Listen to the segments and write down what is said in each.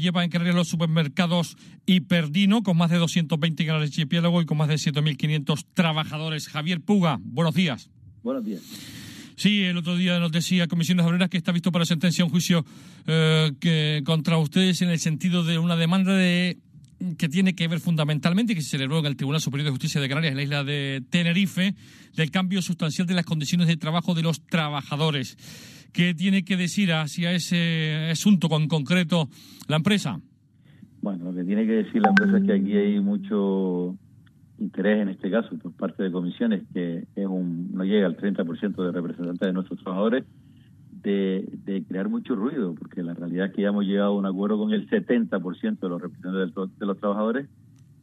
lleva en Canarias los supermercados Hiperdino, con más de 220 canales de archipiélago y con más de 7.500 trabajadores. Javier Puga, buenos días. Buenos días. Sí, el otro día nos decía Comisiones Obreras que está visto para sentencia un juicio eh, que, contra ustedes en el sentido de una demanda de que tiene que ver fundamentalmente, que se celebró en el Tribunal Superior de Justicia de Canarias, en la isla de Tenerife, del cambio sustancial de las condiciones de trabajo de los trabajadores. ¿Qué tiene que decir hacia ese asunto con concreto la empresa? Bueno, lo que tiene que decir la empresa es que aquí hay mucho interés en este caso por parte de comisiones, que es un, no llega al 30% de representantes de nuestros trabajadores, de, crear mucho ruido, porque la realidad es que ya hemos llegado a un acuerdo con el 70% de los representantes de los trabajadores,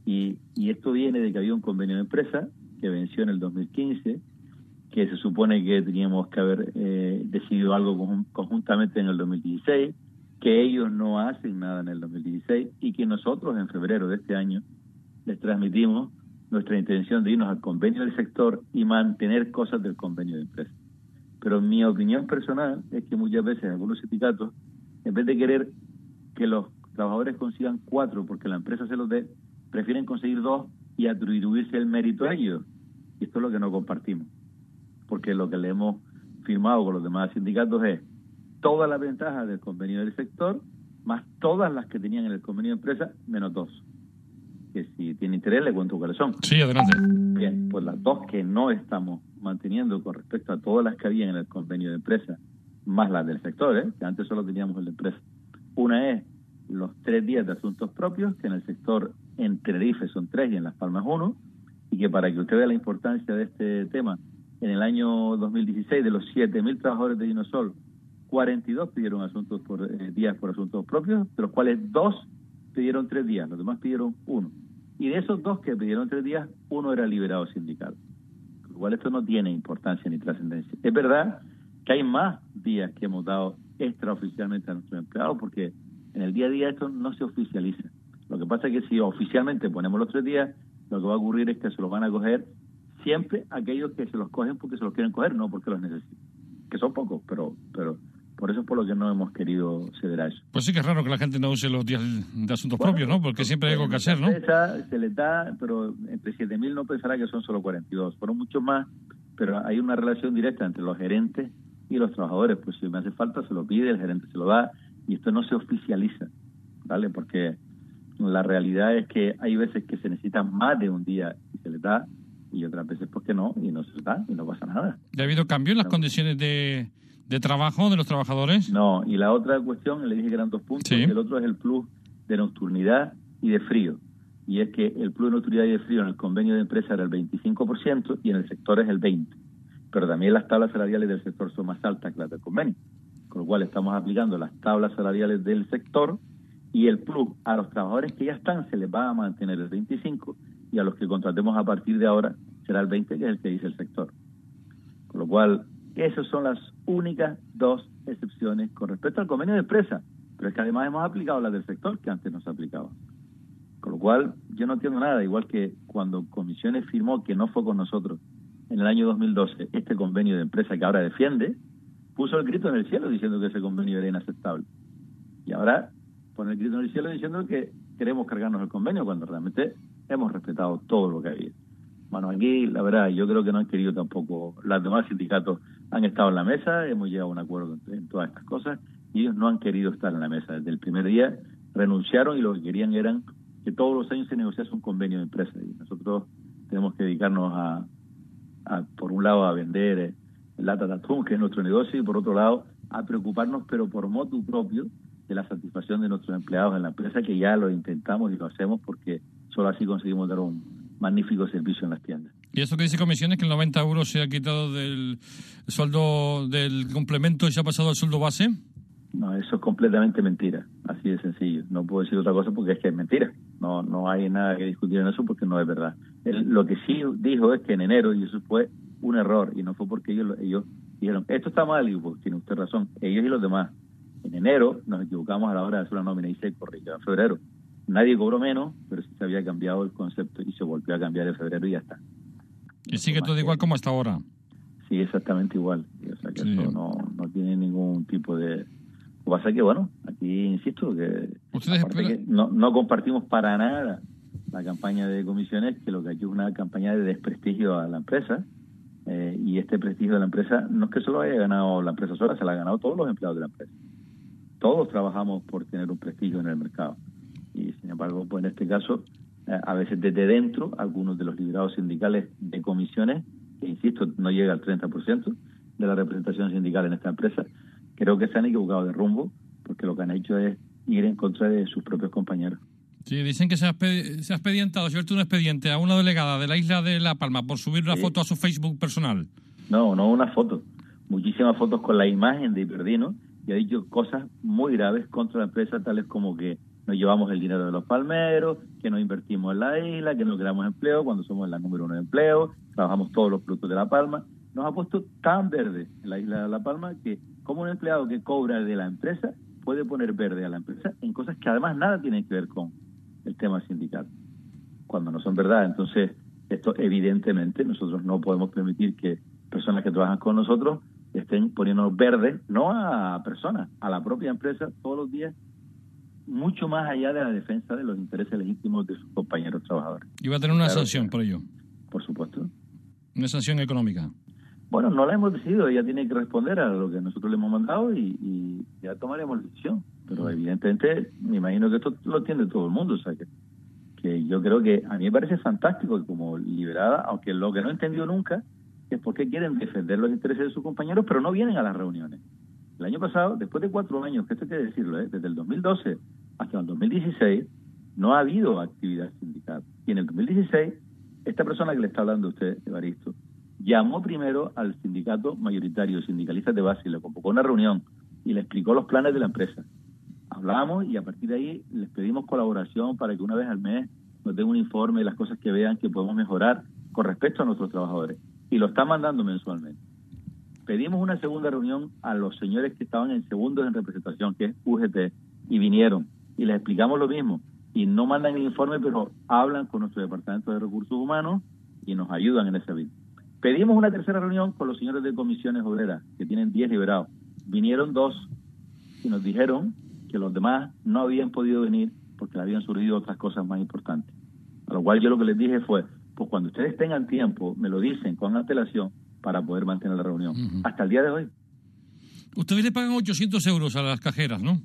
y, y esto viene de que había un convenio de empresa que venció en el 2015 que se supone que teníamos que haber eh, decidido algo conjuntamente en el 2016, que ellos no hacen nada en el 2016 y que nosotros en febrero de este año les transmitimos nuestra intención de irnos al convenio del sector y mantener cosas del convenio de empresa. Pero mi opinión personal es que muchas veces algunos sindicatos, en vez de querer que los trabajadores consigan cuatro porque la empresa se los dé, prefieren conseguir dos y atribuirse el mérito a ellos. Y esto es lo que no compartimos porque lo que le hemos firmado con los demás sindicatos es todas las ventajas del convenio del sector, más todas las que tenían en el convenio de empresa, menos dos. Que si tiene interés, le cuento cuáles son. Sí, adelante. Bien, pues las dos que no estamos manteniendo con respecto a todas las que había en el convenio de empresa, más las del sector, ¿eh? que antes solo teníamos el de empresa. Una es los tres días de asuntos propios, que en el sector en Tenerife son tres y en Las Palmas uno, y que para que usted vea la importancia de este tema, en el año 2016, de los 7.000 trabajadores de Dinosol, 42 pidieron asuntos por eh, días por asuntos propios, de los cuales dos pidieron tres días, los demás pidieron uno. Y de esos dos que pidieron tres días, uno era liberado sindical. Con lo cual esto no tiene importancia ni trascendencia. Es verdad que hay más días que hemos dado extraoficialmente a nuestros empleados, porque en el día a día esto no se oficializa. Lo que pasa es que si oficialmente ponemos los tres días, lo que va a ocurrir es que se los van a coger siempre aquellos que se los cogen porque se los quieren coger, no porque los necesitan. Que son pocos, pero pero por eso es por lo que no hemos querido ceder a eso. Pues sí que es raro que la gente no use los días de asuntos propios, ¿no? Porque siempre hay algo que hacer, ¿no? Se les da, pero entre 7.000 no pensará que son solo 42. Fueron muchos más, pero hay una relación directa entre los gerentes y los trabajadores. Pues si me hace falta, se lo pide, el gerente se lo da, y esto no se oficializa, ¿vale? Porque la realidad es que hay veces que se necesita más de un día y se les da, y otras veces pues que no, y no se da, y no pasa nada. ¿Ha habido cambio en las condiciones de, de, trabajo de los trabajadores? No, y la otra cuestión, le dije que eran dos puntos, el otro es el plus de nocturnidad y de frío. Y es que el plus de nocturnidad y de frío en el convenio de empresa era el 25% y en el sector es el 20%. Pero también las tablas salariales del sector son más altas que las del convenio. Con lo cual estamos aplicando las tablas salariales del sector y el plus a los trabajadores que ya están se les va a mantener el 25 y a los que contratemos a partir de ahora será el 20, que es el que dice el sector. Con lo cual, esas son las únicas dos excepciones con respecto al convenio de empresa, pero es que además hemos aplicado las del sector que antes no se aplicaba. Con lo cual, yo no entiendo nada, igual que cuando Comisiones firmó, que no fue con nosotros, en el año 2012, este convenio de empresa que ahora defiende, puso el grito en el cielo diciendo que ese convenio era inaceptable. Y ahora pone el grito en el cielo diciendo que queremos cargarnos el convenio cuando realmente hemos respetado todo lo que había. Bueno, aquí la verdad yo creo que no han querido tampoco, los demás sindicatos han estado en la mesa, hemos llegado a un acuerdo en todas estas cosas y ellos no han querido estar en la mesa. Desde el primer día renunciaron y lo que querían eran que todos los años se negociase un convenio de empresa y nosotros tenemos que dedicarnos a, por un lado, a vender eh, lata de que es nuestro negocio, y por otro lado, a preocuparnos, pero por modo propio, de la satisfacción de nuestros empleados en la empresa, que ya lo intentamos y lo hacemos porque Solo así conseguimos dar un magnífico servicio en las tiendas. ¿Y eso que dice Comisiones, que el 90 euros se ha quitado del sueldo del complemento y se ha pasado al sueldo base? No, eso es completamente mentira, así de sencillo. puedo decir otra cosa porque es que es mentira. No, no hay nada que discutir en eso porque no es verdad. lo que sí dijo es que en enero, y eso fue un error, y no fue porque ellos, ellos dijeron, esto está mal, y pues tiene usted razón, ellos y los demás. En enero nos equivocamos a la hora de hacer la nómina y se corrigió en febrero. Nadie cobró menos, pero sí se había cambiado el concepto y se volvió a cambiar en febrero y ya está. ¿Y sigue todo igual como hasta ahora? Sí, exactamente igual. O sea que eso no, no tiene ningún tipo de... Lo que pasa es que, bueno, aquí insisto que, no, no compartimos para nada la campaña de comisiones, que lo que hay es una campaña de desprestigio a la empresa. Eh, y este prestigio de la empresa no es que solo haya ganado la empresa sola, se la han ganado todos los empleados de la empresa. Todos trabajamos por tener un prestigio en el mercado. Y sin embargo, pues en este caso, eh, a veces desde dentro, algunos de los liberados sindicales de comisiones, que insisto, no llega al 30% de la representación sindical en esta empresa, creo que se han equivocado de rumbo, porque lo que han hecho es ir en contra de sus propios compañeros. Sí, dicen que se ha, se ha expedientado, un expediente a una delegada de la isla de La Palma por subir una foto a su Facebook personal. No, no una foto, muchísimas fotos con la imagen de Hiperdino y ha dicho cosas muy graves contra la empresa, tales como que nos llevamos el dinero de los palmeros, que no invertimos en la isla, que no creamos empleo cuando somos la número uno de empleo, trabajamos todos los productos de La Palma. Nos ha puesto tan verde en la isla de La Palma que como un empleado que cobra de la empresa puede poner verde a la empresa en cosas que además nada tienen que ver con el tema sindical, cuando no son verdad. Entonces, esto evidentemente nosotros no podemos permitir que personas que trabajan con nosotros estén poniéndonos verde, no a personas, a la propia empresa todos los días mucho más allá de la defensa de los intereses legítimos de sus compañeros trabajadores. ¿Y va a tener una sanción por ello? Por supuesto. ¿Una sanción económica? Bueno, no la hemos decidido, ella tiene que responder a lo que nosotros le hemos mandado y, ya tomaremos la decisión. Pero evidentemente, me imagino que esto lo entiende todo el mundo, o sea que, que yo creo que a mí me parece fantástico que como liberada, aunque lo que no he entendido nunca es por qué quieren defender los intereses de sus compañeros, pero no vienen a las reuniones. El año pasado, después de cuatro años, que esto hay que decirlo, ¿eh? desde el 2012 hasta el 2016, no ha habido actividad sindical. Y en el 2016, esta persona que le está hablando a usted, Evaristo, llamó primero al sindicato mayoritario, sindicalistas de base, y le convocó a una reunión y le explicó los planes de la empresa. Hablamos y a partir de ahí les pedimos colaboración para que una vez al mes nos den un informe de las cosas que vean que podemos mejorar con respecto a nuestros trabajadores. Y lo están mandando mensualmente. Pedimos una segunda reunión a los señores que estaban en segundos en representación, que es UGT, y vinieron y les explicamos lo mismo. Y no mandan el informe, pero hablan con nuestro Departamento de Recursos Humanos y nos ayudan en ese vida. Pedimos una tercera reunión con los señores de comisiones obreras, que tienen 10 liberados. Vinieron dos y nos dijeron que los demás no habían podido venir porque habían surgido otras cosas más importantes. A lo cual yo lo que les dije fue, pues cuando ustedes tengan tiempo, me lo dicen con antelación para poder mantener la reunión. Hasta el día de hoy. Ustedes le pagan 800 euros a las cajeras, ¿no?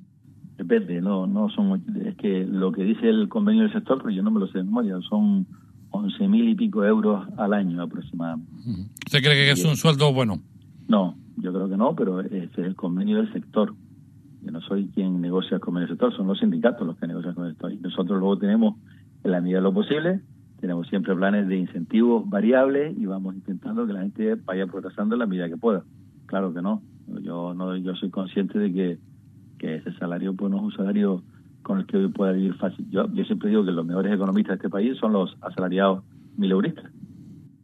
Depende, no, no son, es que lo que dice el convenio del sector, pero yo no me lo sé de memoria, son 11 mil y pico euros al año aproximadamente. ¿Usted cree que es un sueldo bueno? No, yo creo que no, pero ese es el convenio del sector. Yo no soy quien negocia el convenio del sector, son los sindicatos los que negocian con el sector. Y nosotros luego tenemos, en la medida de lo posible, tenemos siempre planes de incentivos variables y vamos intentando que la gente vaya progresando en la medida que pueda. Claro que no. Yo no yo soy consciente de que que ese salario pues no es un salario con el que hoy pueda vivir fácil. Yo, yo siempre digo que los mejores economistas de este país son los asalariados mileuristas.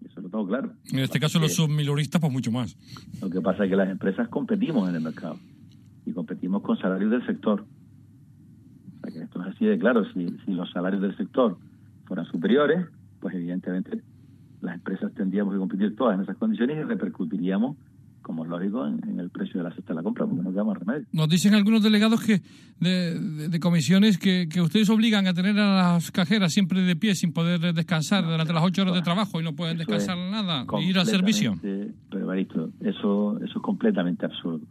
Eso lo tengo claro. En este caso los submileuristas pues mucho más. Lo que pasa es que las empresas competimos en el mercado y competimos con salarios del sector. O sea que esto es así de claro. Si, si los salarios del sector fueran superiores, pues evidentemente las empresas tendríamos que competir todas en esas condiciones y repercutiríamos como es lógico, en, el precio de la cesta de la compra, porque no queda más remedio. Nos dicen algunos delegados que de, comisiones que, que, ustedes obligan a tener a las cajeras siempre de pie sin poder descansar durante las ocho horas de trabajo y no pueden descansar nada, ir al servicio. Pero, Evaristo, eso, eso es completamente absurdo.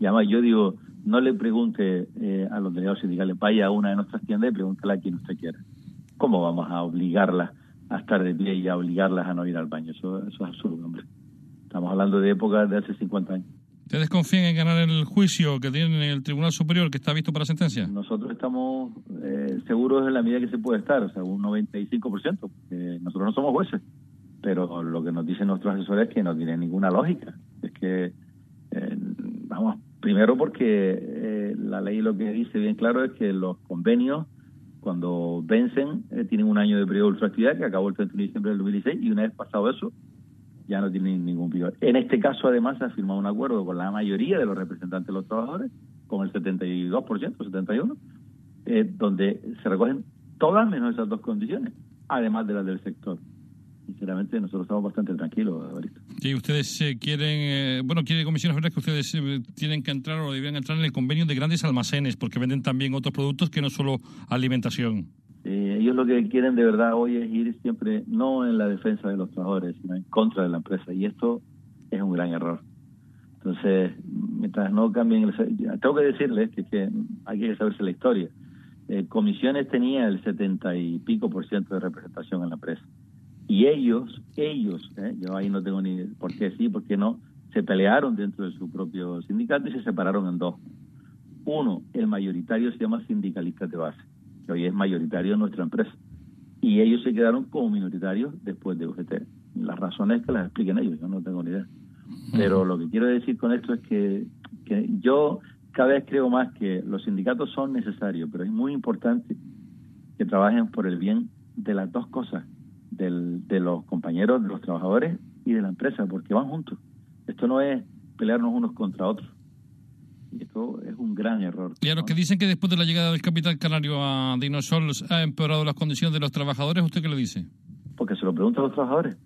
Y además yo digo, no le pregunte eh, a los delegados sindicales, vaya a una de nuestras tiendas y pregúntale a quien usted quiera. ¿Cómo vamos a obligarlas a estar de pie y a obligarlas a no ir al baño? Eso, eso es absurdo, hombre. Estamos hablando de épocas de hace 50 años. ¿Ustedes confían en ganar el juicio que tiene el Tribunal Superior que está visto para sentencia? Nosotros estamos eh, seguros en la medida que se puede estar, o sea, un 95%. Porque nosotros no somos jueces, pero lo que nos dicen nuestros asesores es que no tiene ninguna lógica. Es que, eh, vamos, Primero porque eh, la ley lo que dice bien claro es que los convenios cuando vencen eh, tienen un año de periodo de ultraactividad que acabó el 31 de diciembre del 2016 y una vez pasado eso ya no tienen ningún periodo. En este caso además se ha firmado un acuerdo con la mayoría de los representantes de los trabajadores, con el 72%, 71%, eh, donde se recogen todas menos esas dos condiciones, además de las del sector sinceramente nosotros estamos bastante tranquilos, Evaristo. Sí, ustedes eh, quieren, eh, bueno, quiere Comisiones Obreras que ustedes eh, tienen que entrar o deberían entrar en el convenio de grandes almacenes, porque venden también otros productos que no solo alimentación. ellos lo que quieren de verdad hoy es ir siempre no en la defensa de los trabajadores, sino en contra de la empresa, y esto es un gran error. Entonces, mientras no cambien, el, tengo que decirles que, que hay que saberse la historia. comisiones tenía el setenta y pico por ciento de representación en la empresa y ellos, ellos, ¿eh? yo ahí no tengo ni por qué sí, por qué no, se pelearon dentro de su propio sindicato y se separaron en dos. Uno, el mayoritario se llama Sindicalistas de Base, que hoy es mayoritario en nuestra empresa. Y ellos se quedaron como minoritarios después de UGT. Las razones que las expliquen ellos, yo no tengo ni idea. Pero lo que quiero decir con esto es que, que yo cada vez creo más que los sindicatos son necesarios, pero es muy importante que trabajen por el bien de las dos cosas, de los compañeros, de los trabajadores y de la empresa, porque van juntos. Esto no es pelearnos unos contra otros. Y esto es un gran error. Y a los que dicen que después de la llegada del capital canario a Dinosol ha empeorado las condiciones de los trabajadores, ¿usted qué le dice? Porque se lo pregunta a los trabajadores,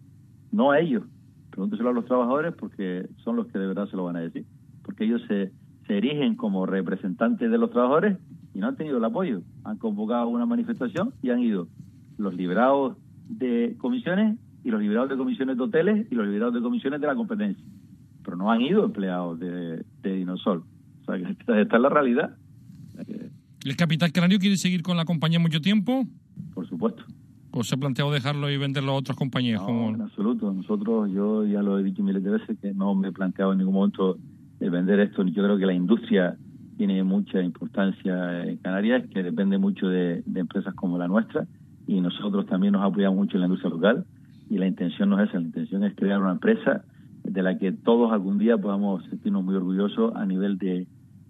no a ellos. Pregúnteselo a los trabajadores porque son los que de verdad se lo van a decir. Porque ellos se, se erigen como representantes de los trabajadores y no han tenido el apoyo. Han convocado una manifestación y han ido los liberados de comisiones y los liberados de comisiones de hoteles y los liberados de comisiones de la competencia. Pero no han ido empleados de, de Dinosol. O sea, que esta, es la realidad. ¿El capital canario quiere seguir con la compañía mucho tiempo? Por supuesto. ¿O se ha planteado dejarlo y venderlo a otras compañías? No, en absoluto. Nosotros, yo ya lo he dicho miles de veces, que no me he planteado en ningún momento el vender esto. Yo creo que la industria tiene mucha importancia en Canarias, que depende mucho de empresas como la nuestra y nosotros también nos apoyamos mucho en la industria local y la intención no es esa, la intención es crear una empresa de la que todos algún día podamos sentirnos muy orgullosos a nivel de,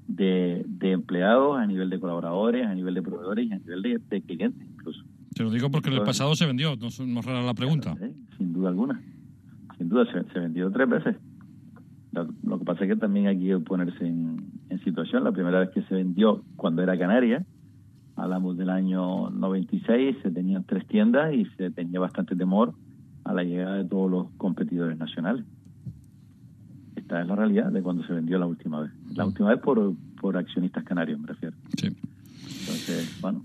de, empleados, a nivel de colaboradores, a nivel de proveedores y a nivel de, clientes incluso. Te lo digo porque en el pasado se vendió, no, es rara la pregunta. sin duda alguna, sin duda se, vendió tres veces. Lo, que pasa es que también hay que ponerse en, en situación. La primera vez que se vendió cuando era Canaria, hablamos del año 96, se tenían tres tiendas y se tenía bastante temor a la llegada de todos los competidores nacionales. Esta es la realidad de cuando se vendió la última vez. La última vez por, por accionistas canarios, me refiero. Sí. Entonces, bueno.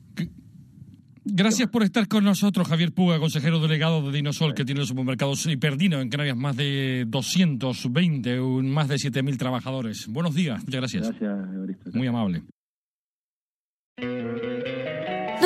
Gracias por estar con nosotros, Javier Puga, consejero delegado de Dinosol, que tiene los supermercados Hiperdino en Canarias, más de 220, más de 7.000 trabajadores. Buenos días, muchas gracias. Gracias, Muy amable.